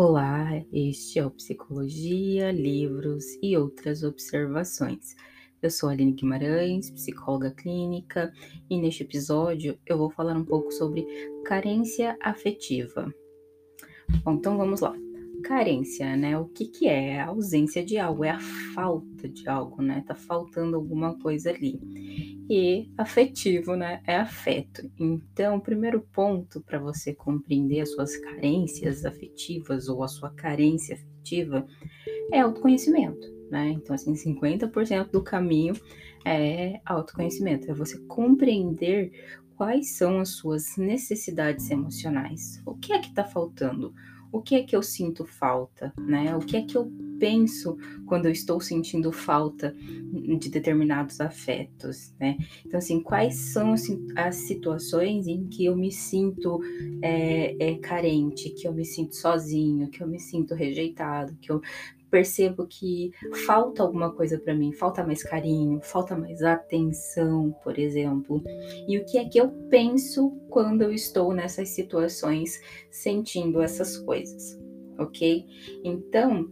Olá, este é o Psicologia, Livros e Outras Observações. Eu sou Aline Guimarães, psicóloga clínica, e neste episódio eu vou falar um pouco sobre carência afetiva. Bom, então vamos lá. Carência, né? O que, que é? É a ausência de algo, é a falta de algo, né? Tá faltando alguma coisa ali. E afetivo, né? É afeto. Então, o primeiro ponto para você compreender as suas carências afetivas ou a sua carência afetiva é autoconhecimento, né? Então, assim, 50% do caminho é autoconhecimento, é você compreender quais são as suas necessidades emocionais. O que é que tá faltando? O que é que eu sinto falta, né? O que é que eu penso quando eu estou sentindo falta de determinados afetos, né? Então, assim, quais são as situações em que eu me sinto é, é, carente, que eu me sinto sozinho, que eu me sinto rejeitado, que eu percebo que falta alguma coisa para mim, falta mais carinho, falta mais atenção, por exemplo. E o que é que eu penso quando eu estou nessas situações sentindo essas coisas, ok? Então,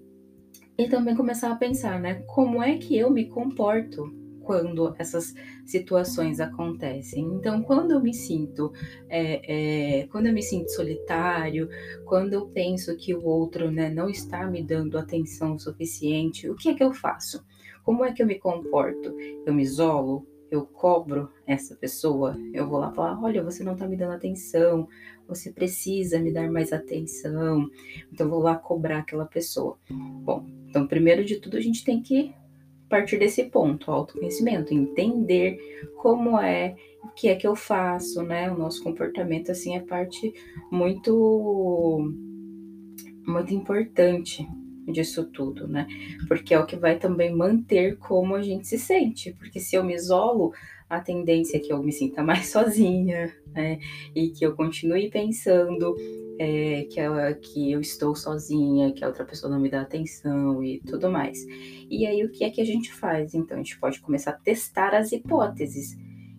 e também começar a pensar, né? Como é que eu me comporto quando essas situações acontecem. Então, quando eu me sinto, é, é, quando eu me sinto solitário, quando eu penso que o outro né, não está me dando atenção suficiente, o que é que eu faço? Como é que eu me comporto? Eu me isolo? Eu cobro essa pessoa? Eu vou lá falar: olha, você não está me dando atenção, você precisa me dar mais atenção. Então, eu vou lá cobrar aquela pessoa. Bom, então, primeiro de tudo, a gente tem que partir desse ponto, autoconhecimento, entender como é, o que é que eu faço, né? O nosso comportamento assim é parte muito muito importante disso tudo, né? Porque é o que vai também manter como a gente se sente, porque se eu me isolo, a tendência é que eu me sinta mais sozinha, né? E que eu continue pensando é, que, ela, que eu estou sozinha, que a outra pessoa não me dá atenção e tudo mais. E aí, o que é que a gente faz? Então, a gente pode começar a testar as hipóteses.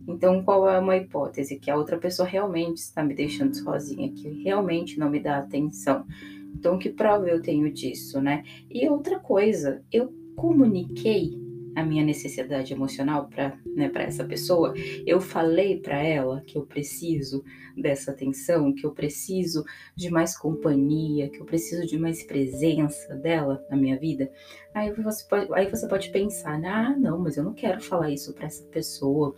Então, qual é uma hipótese? Que a outra pessoa realmente está me deixando sozinha, que realmente não me dá atenção. Então, que prova eu tenho disso, né? E outra coisa, eu comuniquei a minha necessidade emocional para né, essa pessoa, eu falei para ela que eu preciso dessa atenção, que eu preciso de mais companhia, que eu preciso de mais presença dela na minha vida. Aí você pode, aí você pode pensar, ah, não, mas eu não quero falar isso para essa pessoa.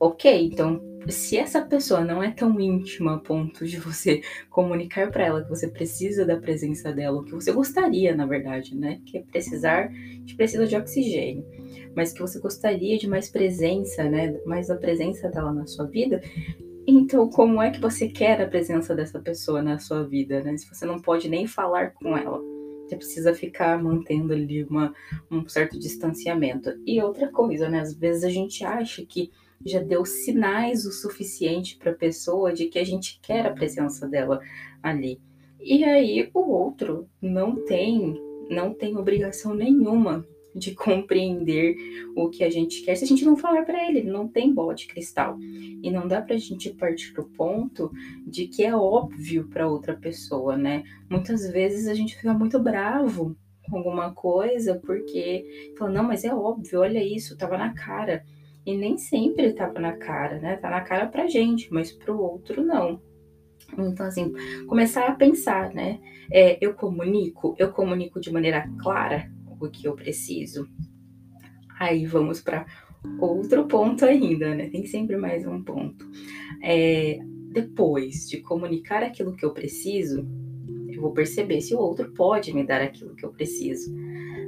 Ok, então se essa pessoa não é tão íntima a ponto de você comunicar para ela que você precisa da presença dela, o que você gostaria, na verdade, né? Que é precisar, gente precisa de oxigênio, mas que você gostaria de mais presença, né? Mais a presença dela na sua vida. Então, como é que você quer a presença dessa pessoa na sua vida, né? Se você não pode nem falar com ela. Você precisa ficar mantendo ali uma, um certo distanciamento. E outra coisa, né? Às vezes a gente acha que já deu sinais o suficiente para a pessoa de que a gente quer a presença dela ali. E aí o outro não tem, não tem obrigação nenhuma de compreender o que a gente quer se a gente não falar para ele, ele não tem bola de cristal. E não dá para a gente partir pro ponto de que é óbvio para outra pessoa, né? Muitas vezes a gente fica muito bravo com alguma coisa porque fala, não, mas é óbvio, olha isso, tava na cara. E nem sempre tava na cara, né? Tá na cara pra gente, mas pro outro não. Então, assim, começar a pensar, né? É, eu comunico, eu comunico de maneira clara o que eu preciso. Aí vamos para outro ponto ainda, né? Tem sempre mais um ponto. É, depois de comunicar aquilo que eu preciso, eu vou perceber se o outro pode me dar aquilo que eu preciso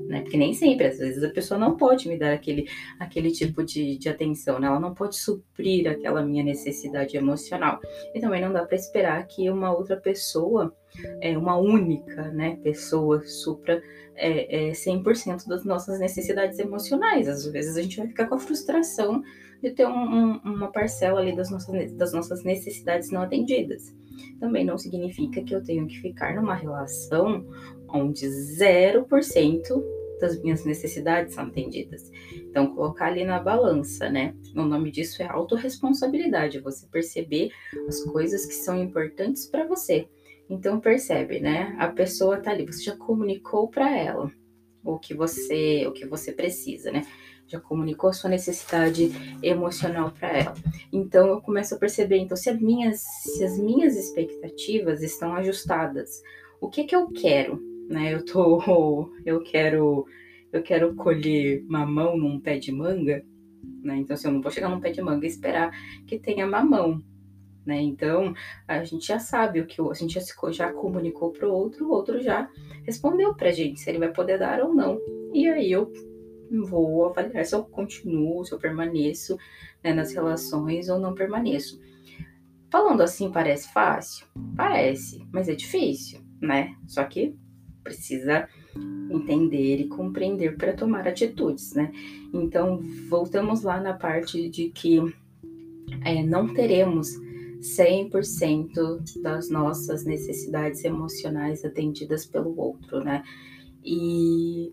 né? Porque nem sempre, às vezes a pessoa não pode me dar aquele, aquele tipo de, de atenção, né? Ela não pode suprir aquela minha necessidade emocional. E também não dá para esperar que uma outra pessoa, é, uma única, né, pessoa supra é, é 100% das nossas necessidades emocionais. Às vezes a gente vai ficar com a frustração de ter um, um, uma parcela ali das nossas, das nossas necessidades não atendidas. Também não significa que eu tenho que ficar numa relação onde 0% das minhas necessidades são atendidas. Então, colocar ali na balança, né? O nome disso é autorresponsabilidade, você perceber as coisas que são importantes para você Então percebe, né? A pessoa tá ali, você já comunicou para ela o que você, o que você precisa, né? Já comunicou sua necessidade emocional para ela. Então eu começo a perceber, então se as minhas, se as minhas expectativas estão ajustadas, o que que eu quero, né? Eu tô, eu quero, eu quero colher mamão num pé de manga, né? Então se assim, eu não vou chegar num pé de manga e esperar que tenha mamão, né? Então, a gente já sabe o que a gente já, já comunicou para o outro, o outro já respondeu para a gente se ele vai poder dar ou não. E aí eu vou avaliar se eu continuo, se eu permaneço né, nas relações ou não permaneço. Falando assim parece fácil? Parece, mas é difícil, né? Só que precisa entender e compreender para tomar atitudes, né? Então, voltamos lá na parte de que é, não teremos 100% das nossas necessidades emocionais atendidas pelo outro, né? E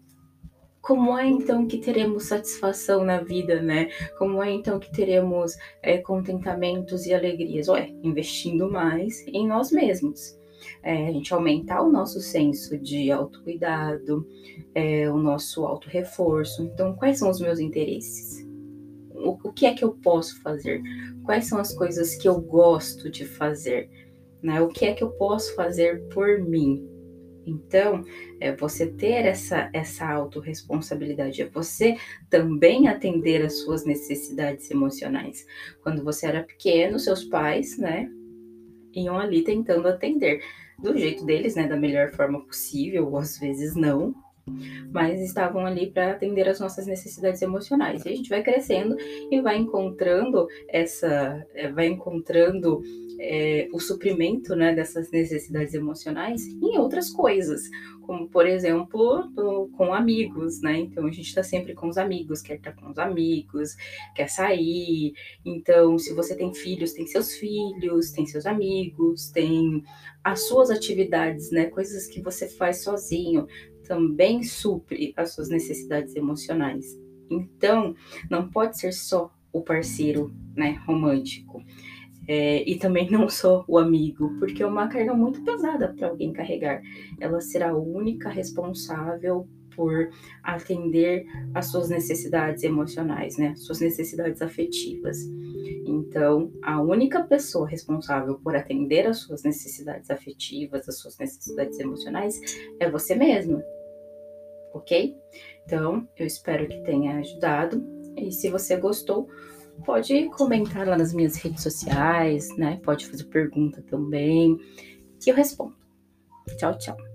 como é então que teremos satisfação na vida, né? Como é então que teremos é, contentamentos e alegrias? Ué, investindo mais em nós mesmos. É, a gente aumentar o nosso senso de autocuidado, é, o nosso auto-reforço. Então, quais são os meus interesses? o, o que é que eu posso fazer? Quais são as coisas que eu gosto de fazer? Né? O que é que eu posso fazer por mim? Então, é você ter essa, essa autorresponsabilidade, é você também atender às suas necessidades emocionais. Quando você era pequeno, seus pais, né, iam ali tentando atender do jeito deles, né, da melhor forma possível, ou às vezes não, mas estavam ali para atender as nossas necessidades emocionais. E a gente vai crescendo e vai encontrando essa, é, vai encontrando é, o suprimento né, dessas necessidades emocionais em outras coisas, como por exemplo com amigos, né? Então a gente está sempre com os amigos, quer estar com os amigos, quer sair. Então, se você tem filhos, tem seus filhos, tem seus amigos, tem as suas atividades, né? Coisas que você faz sozinho, também supre as suas necessidades emocionais. Então, não pode ser só o parceiro, né, romântico. É, e também não só o amigo, porque é uma carga muito pesada para alguém carregar. Ela será a única responsável por atender às suas necessidades emocionais, né? Suas necessidades afetivas. Então, a única pessoa responsável por atender às suas necessidades afetivas, às suas necessidades emocionais, é você mesma ok? Então, eu espero que tenha ajudado. E se você gostou, pode comentar lá nas minhas redes sociais, né? Pode fazer pergunta também, que eu respondo. Tchau, tchau.